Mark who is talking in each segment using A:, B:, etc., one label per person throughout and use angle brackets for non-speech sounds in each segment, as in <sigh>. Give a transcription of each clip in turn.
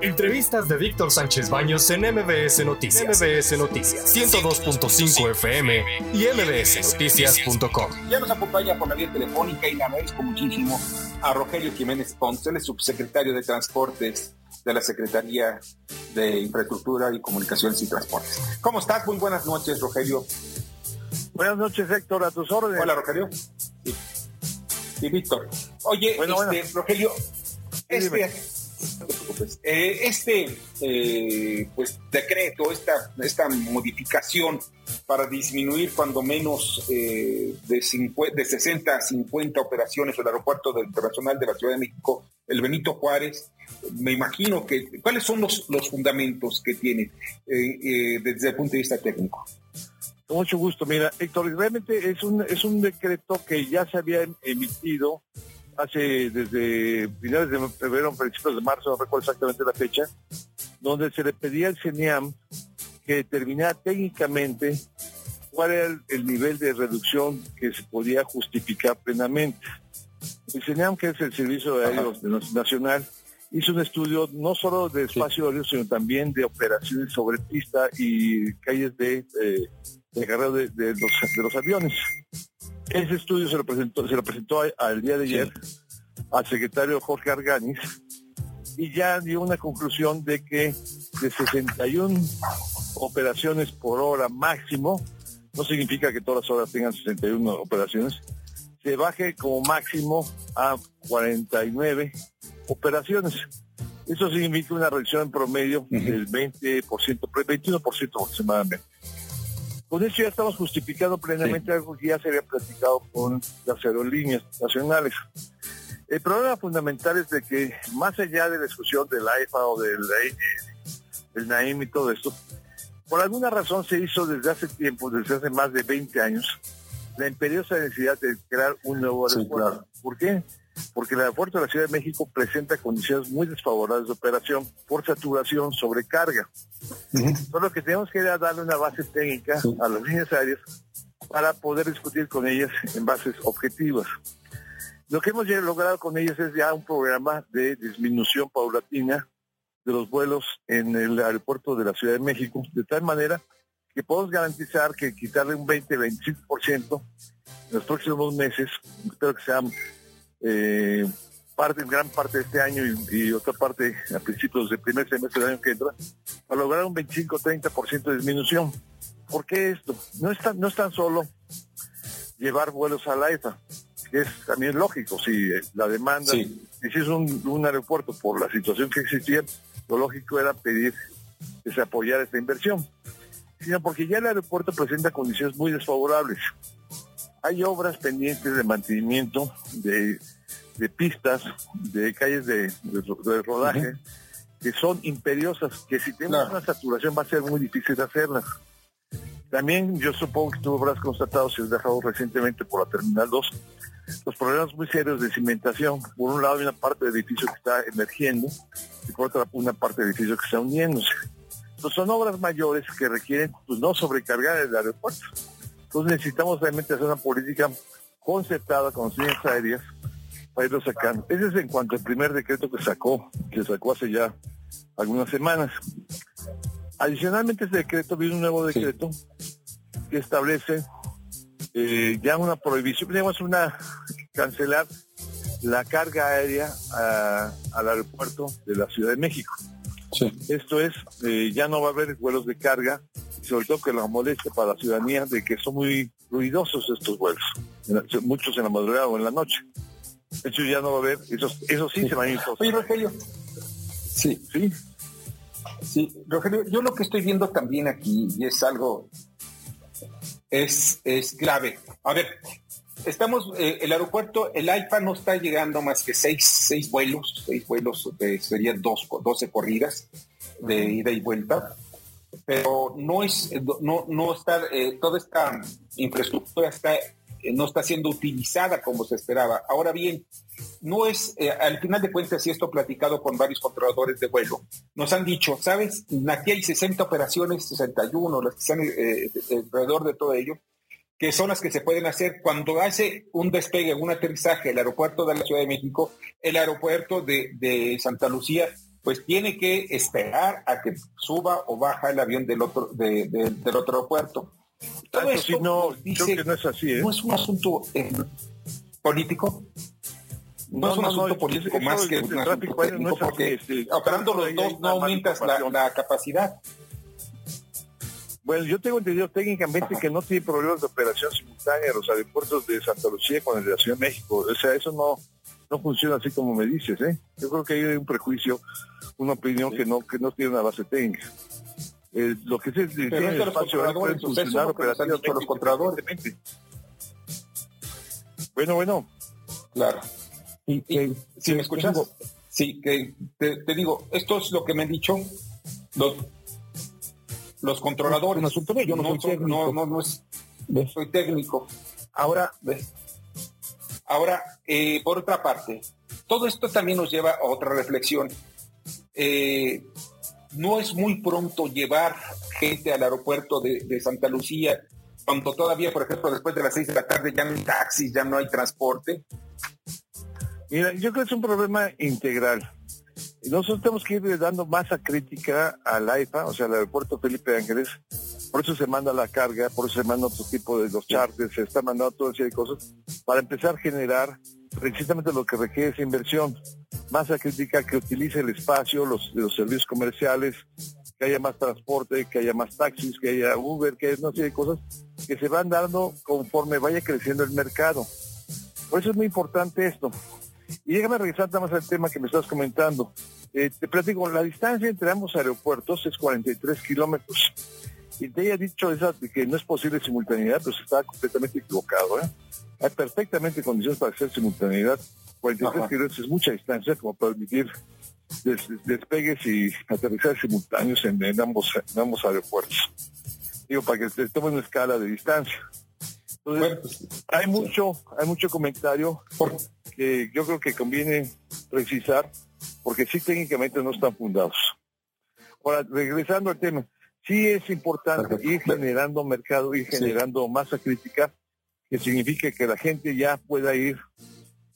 A: Entrevistas de Víctor Sánchez Baños en MBS Noticias. MBS Noticias 102.5 FM y mbsnoticias.com.
B: Ya nos acompaña por la vía telefónica y le agradezco muchísimo a Rogelio Jiménez Ponce, el subsecretario de Transportes de la Secretaría de Infraestructura y Comunicaciones y Transportes. ¿Cómo estás? Muy buenas noches, Rogelio.
C: Buenas noches, Héctor, a tus órdenes.
B: Hola, Rogelio. Y, Víctor. Oye, este, Rogelio, este, eh, este eh, pues, decreto, esta, esta modificación para disminuir cuando menos eh, de, de 60 a 50 operaciones el aeropuerto internacional de la Ciudad de México, el Benito Juárez, me imagino que, ¿cuáles son los, los fundamentos que tiene desde el punto de vista técnico?
C: Con mucho gusto. Mira, Héctor, realmente es un, es un decreto que ya se había emitido hace desde finales de febrero, principios de marzo, no recuerdo exactamente la fecha, donde se le pedía al CENIAM que determinara técnicamente cuál era el, nivel de reducción que se podía justificar plenamente. El CENIAM, que es el Servicio de Aéreos Nacional, hizo un estudio no solo de espacio aéreo, sino también de operaciones sobre pista y calles de, eh, de de, los, de los aviones. Ese estudio se lo presentó, se lo presentó al día de ayer al secretario Jorge Arganis y ya dio una conclusión de que de 61 operaciones por hora máximo, no significa que todas las horas tengan 61 operaciones, se baje como máximo a 49 operaciones. Eso significa una reducción en promedio del 20%, 21% aproximadamente. Con eso ya estamos justificando plenamente algo que ya se había platicado con las aerolíneas nacionales. El problema fundamental es de que más allá de la discusión del AIFA o del, del NAIM y todo esto, por alguna razón se hizo desde hace tiempo, desde hace más de 20 años, la imperiosa necesidad de crear un nuevo aeropuerto. ¿Por qué? Porque el aeropuerto de la Ciudad de México presenta condiciones muy desfavorables de operación por saturación, sobrecarga. Solo que tenemos que darle una base técnica a las líneas aéreas para poder discutir con ellas en bases objetivas. Lo que hemos logrado con ellas es ya un programa de disminución paulatina de los vuelos en el aeropuerto de la Ciudad de México, de tal manera que podemos garantizar que quitarle un 20-25% en los próximos meses, espero que sean eh, parte, gran parte de este año y, otra parte a principios del primer semestre del año que entra, para lograr un 25-30% de disminución. ¿Por qué esto? No es tan, no es tan solo llevar vuelos a la EFA, que es también lógico, si la demanda, si es un, un, aeropuerto por la situación que existía, lo lógico era pedir que se apoyara esta inversión, sino porque ya el aeropuerto presenta condiciones muy desfavorables. Hay obras pendientes de mantenimiento de de pistas, de calles de, rodaje, que son imperiosas, que si tenemos una saturación va a ser muy difícil de hacerlas. También yo supongo que tú habrás constatado, si has dejado recientemente por la Terminal 2, los problemas muy serios de cimentación. Por un lado hay una parte del edificio que está emergiendo y por otra una parte del edificio que está uniéndose. Entonces son obras mayores que requieren pues, no sobrecargar el aeropuerto. Entonces necesitamos realmente hacer una política concertada con las líneas aéreas irlo sacando. Ese es en cuanto al primer decreto que sacó, que sacó hace ya algunas semanas. Adicionalmente, ese decreto viene un nuevo decreto que establece eh, ya una prohibición, digamos una cancelar la carga aérea al aeropuerto de la Ciudad de México. Esto es, eh, ya no va a haber vuelos de carga, sobre todo que la molestia para la ciudadanía de que son muy ruidosos estos vuelos, muchos en la madrugada o en la noche. De hecho, ya no va a haber, eso, eso sí, se va a ir.
B: Oye, Rogelio. Sí. Sí. Sí, Rogelio, yo lo que estoy viendo también aquí, y es algo, es, es clave. A ver, estamos, eh, el aeropuerto, el AIFA no está llegando más que seis, seis vuelos, seis vuelos, eh, serían dos, doce corridas de ida y vuelta, pero no es, no, no está, eh, toda esta infraestructura está eh, no está siendo utilizada como se esperaba. Ahora bien, no es, eh, al final de cuentas, y esto platicado con varios controladores de vuelo, nos han dicho, ¿sabes? Aquí hay 60 operaciones, 61, las que están alrededor de todo ello, que son las que se pueden hacer cuando hace un despegue, un aterrizaje el aeropuerto de la Ciudad de México, el aeropuerto de Santa Lucía, pues tiene que esperar a que suba o baja el avión del otro, del otro aeropuerto.
C: Todo esto no, dice, que no es así, ¿eh?
B: No es un asunto eh, político. No, es un asunto político más que un asunto técnico, porque este, operando los dos no aumentas la, capacidad.
C: Bueno, yo tengo entendido técnicamente que no tiene problemas de operación simultánea los aeropuertos de Santa Lucía con el de la Ciudad de México. O sea, eso no, no funciona así como me dices, ¿eh? Yo creo que hay un prejuicio, una opinión que no que no tiene una base técnica. Eh, lo que se dice
B: es espacio pueden funcionar operativamente los controladores.
C: Bueno, bueno.
B: Claro. Y, si me escuchas, sí, que te, digo, esto es lo que me han dicho los, los controladores.
C: No, yo no, soy técnico.
B: No, no, no es, soy técnico. Ahora, ¿ves? Ahora, eh, por otra parte, todo esto también nos lleva a otra reflexión. Eh, no es muy pronto llevar gente al aeropuerto de, Santa Lucía, cuando todavía, por ejemplo, después de las seis de la tarde ya no hay taxis, ya no hay transporte.
C: Mira, yo creo que es un problema integral. Nosotros tenemos que ir dando masa crítica al AIFA, o sea, al aeropuerto Felipe Ángeles. Por eso se manda la carga, por eso se manda otro tipo de los charters, se está mandando todo ese de cosas, para empezar a generar precisamente lo que requiere esa inversión. Masa crítica que utilice el espacio, los, los servicios comerciales, que haya más transporte, que haya más taxis, que haya Uber, que no sé de cosas que se van dando conforme vaya creciendo el mercado. Por eso es muy importante esto. Y déjame regresar nada más al tema que me estás comentando. Eh, te platico, la distancia entre ambos aeropuertos es 43 kilómetros. Y te haya dicho esa, que no es posible simultaneidad, pues está completamente equivocado. ¿eh? Hay perfectamente condiciones para hacer simultaneidad. 43 kilómetros es mucha distancia como para permitir despegues y aterrizar simultáneos en, ambos, en ambos aeropuertos. Digo, para que se tome una escala de distancia. Entonces, pues, hay mucho, hay mucho comentario que yo creo que conviene precisar, porque sí técnicamente no están fundados. Ahora, regresando al tema, sí es importante ir generando mercado, ir generando masa crítica, que signifique que la gente ya pueda ir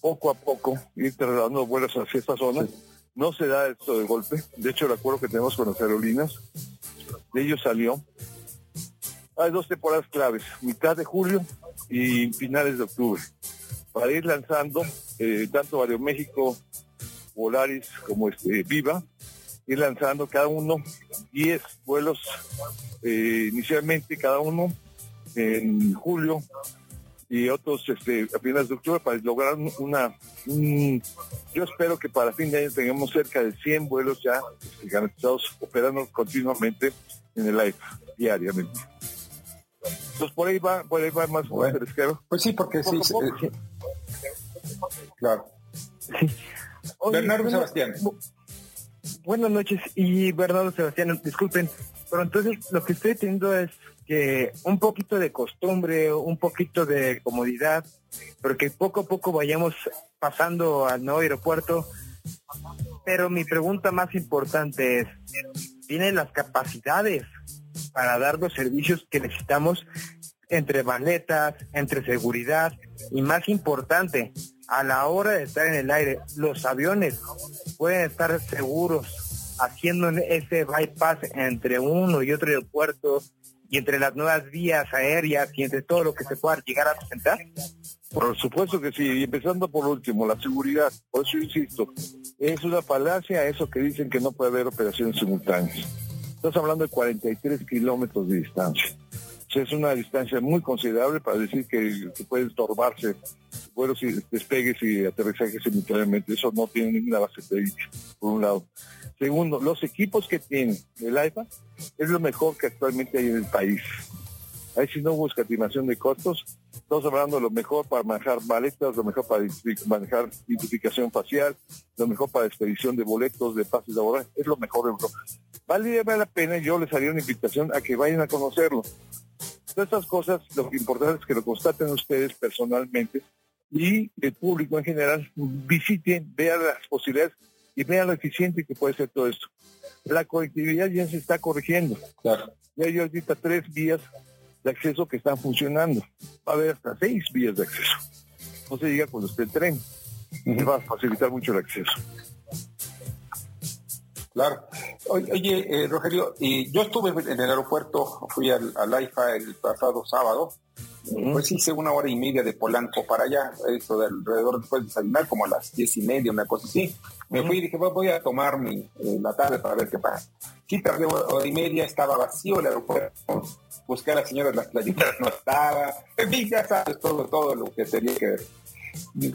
C: poco a poco, ir trasladando vuelos hacia esta zona. No se da esto de golpe. De hecho, el acuerdo que tenemos con las aerolíneas, de ellos salió. Hay dos temporadas claves, mitad de julio y finales de octubre, para ir lanzando eh, tanto Aeroméxico, Volaris como este Viva, ir lanzando cada uno 10 vuelos eh, inicialmente cada uno en julio y otros este, a finales de octubre para lograr una yo espero que para fin de año tengamos cerca de 100 vuelos ya este, garantizados operando continuamente en el aire diariamente. Entonces por ahí va por ahí va más bueno,
B: pues sí porque sí, claro. Bernardo Sebastián
D: buenas noches y Bernardo Sebastián disculpen pero entonces lo que estoy teniendo es que un poquito de costumbre, un poquito de comodidad, pero que poco a poco vayamos pasando al nuevo aeropuerto. Pero mi pregunta más importante es, ¿tienen las capacidades para dar los servicios que necesitamos entre maletas, entre seguridad y más importante, a la hora de estar en el aire, los aviones pueden estar seguros haciendo ese bypass entre uno y otro aeropuerto y entre las nuevas vías aéreas y entre todo lo que se pueda llegar a presentar?
C: Por supuesto que sí, y empezando por último, la seguridad. Por eso insisto, es una falacia eso que dicen que no puede haber operaciones simultáneas. Estás hablando de 43 kilómetros de distancia. O sea, es una distancia muy considerable para decir que, que pueden estorbarse vuelos y despegues y aterrizajes simultáneamente. Eso no tiene ninguna base técnica, por un lado. Segundo, los equipos que tiene el AIFA es lo mejor que actualmente hay en el país. Ahí si no hubo escatimación de costos, estamos hablando de lo mejor para manejar maletas, lo mejor para manejar identificación facial, lo mejor para expedición de boletos, de pases laborales, es lo mejor de Europa. Vale la pena, yo les haría una invitación a que vayan a conocerlo. Todas estas cosas, lo importante es que lo constaten ustedes personalmente y el público en general visiten, vean las posibilidades y vean lo eficiente que puede ser todo esto. La conectividad ya se está corrigiendo. Claro. Ya hay ahorita tres vías de acceso que están funcionando. Va a haber hasta seis vías de acceso. No se diga cuando esté el tren. va a facilitar mucho el acceso.
B: Claro. Oye, eh, Rogelio, y yo estuve en el aeropuerto, fui al, al IFA el pasado sábado, pues hice una hora y media de Polanco para allá, eso de alrededor después de desayunar, como a las diez y media, una cosa así. Me fui y dije, voy a tomar mi, eh, la tarde para ver qué pasa. Sí, tardé hora y media, estaba vacío el aeropuerto, busqué a la señora de las playitas, no estaba, en fin, ya sabes todo, todo lo que tenía que ver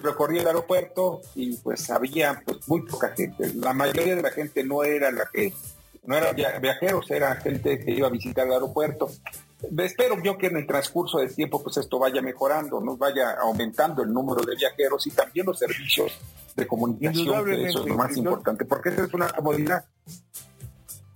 B: recorrí el aeropuerto y pues había pues, muy poca gente. La mayoría de la gente no era la que, no eran viajeros, era gente que iba a visitar el aeropuerto. Espero yo que en el transcurso del tiempo pues esto vaya mejorando, nos vaya aumentando el número de viajeros y también los servicios de comunicación, que eso es lo más importante, porque esa es una comodidad.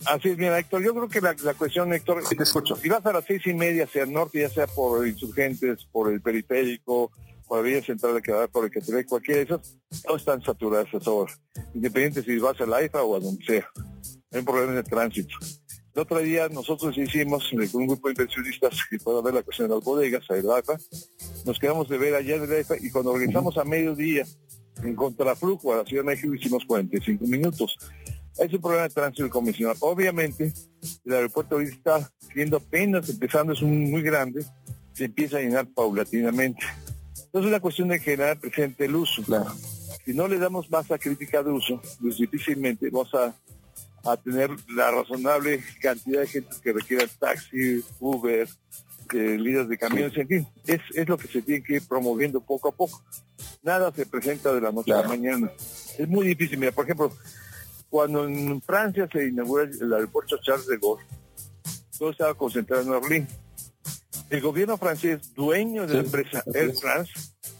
C: Así es, mira, Héctor, yo creo que la, cuestión, Héctor,
B: te escucho.
C: si vas a las seis y media hacia el norte, ya sea por insurgentes, por el periférico, por la vía central de quedar por el que te cualquiera de esos, todos están saturados a hora, independiente si vas a la IFA o a donde sea. Hay un problema de tránsito. El otro día nosotros hicimos con un grupo de inversionistas que puedan ver la cuestión de las bodegas, a la IFA, nos quedamos de ver allá en la IFA y cuando regresamos a mediodía en contraflujo a la Ciudad de México hicimos 45 minutos. Es un problema de tránsito convencional. Obviamente, el aeropuerto ahorita está siendo apenas empezando, es un muy grande, se empieza a llenar paulatinamente. Entonces es una cuestión de generar presente el uso. Claro. Si no le damos masa crítica de uso, pues difícilmente vamos a, tener la razonable cantidad de gente que requiera taxi, Uber, eh, líderes de camiones, en fin. Es, es lo que se tiene que ir promoviendo poco a poco. Nada se presenta de la noche a la mañana. Es muy difícil. Mira, por ejemplo, cuando en Francia se inaugura el aeropuerto Charles de Gaulle, todo estaba concentrado en Berlín el gobierno francés, dueño de la empresa Air France,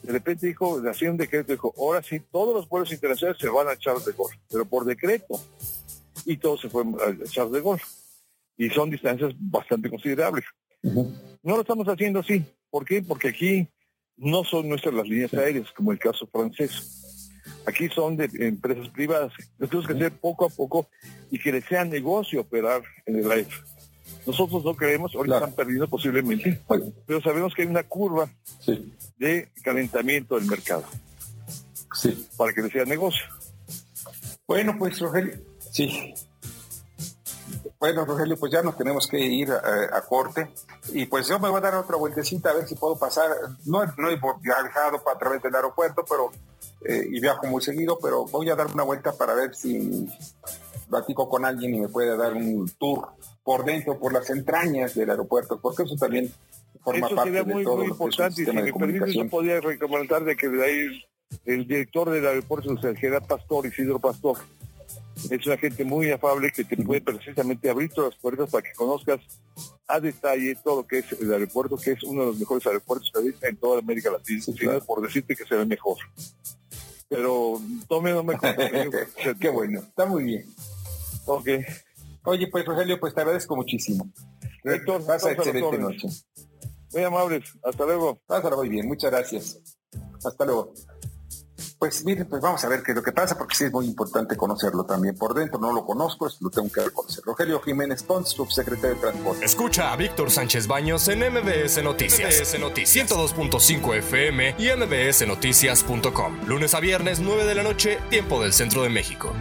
C: de repente dijo, hacía un decreto, dijo, ahora sí, todos los vuelos internacionales se van a Charles de Gaulle, pero por decreto. Y todos se fueron a Charles de Gaulle. Y son distancias bastante considerables. No lo estamos haciendo así. ¿Por qué? Porque aquí no son nuestras las líneas aéreas, como el caso francés. Aquí son de empresas privadas. Lo tenemos que hacer poco a poco y que les sea negocio operar en el aire. Nosotros no creemos, ahorita están perdiendo posiblemente, pero sabemos que hay una curva de calentamiento del mercado. Sí. Para que le sea negocio.
B: Bueno, pues Rogelio, sí. Bueno, Rogelio, pues ya nos tenemos que ir a, corte. Y pues yo me voy a dar otra vueltecita a ver si puedo pasar. No, no he viajado a través del aeropuerto, pero eh, y viajo muy seguido, pero voy a dar una vuelta para ver si platico con alguien y me puede dar un tour por dentro, por las entrañas del aeropuerto, porque eso también forma
C: eso
B: parte
C: sería muy, muy importante y si me permite yo podría recomendar de que de ahí el director del aeropuerto, el Gerard Pastor, Isidro Pastor, es una gente muy afable que te puede precisamente abrir todas las puertas para que conozcas a detalle todo lo que es el aeropuerto, que es uno de los mejores aeropuertos que en toda América Latina, sí, por decirte que será el mejor. Pero tome no me <laughs>
B: Qué bueno, está muy bien.
C: Ok.
B: Oye, pues Rogelio, pues te agradezco muchísimo.
C: Héctor, pasa excelente noche. Muy amables, hasta luego.
B: Pásalo muy bien, muchas gracias. Hasta luego. Pues miren, pues vamos a ver qué es lo que pasa, porque sí es muy importante conocerlo también por dentro. No lo conozco, lo tengo que conocer. Rogelio Jiménez Pons, subsecretario de Transporte.
A: Escucha a Víctor Sánchez Baños en MBS Noticias. MBS Noticias 102.5 FM y MBSNoticias.com. Lunes a viernes, 9 de la noche, tiempo del centro de México.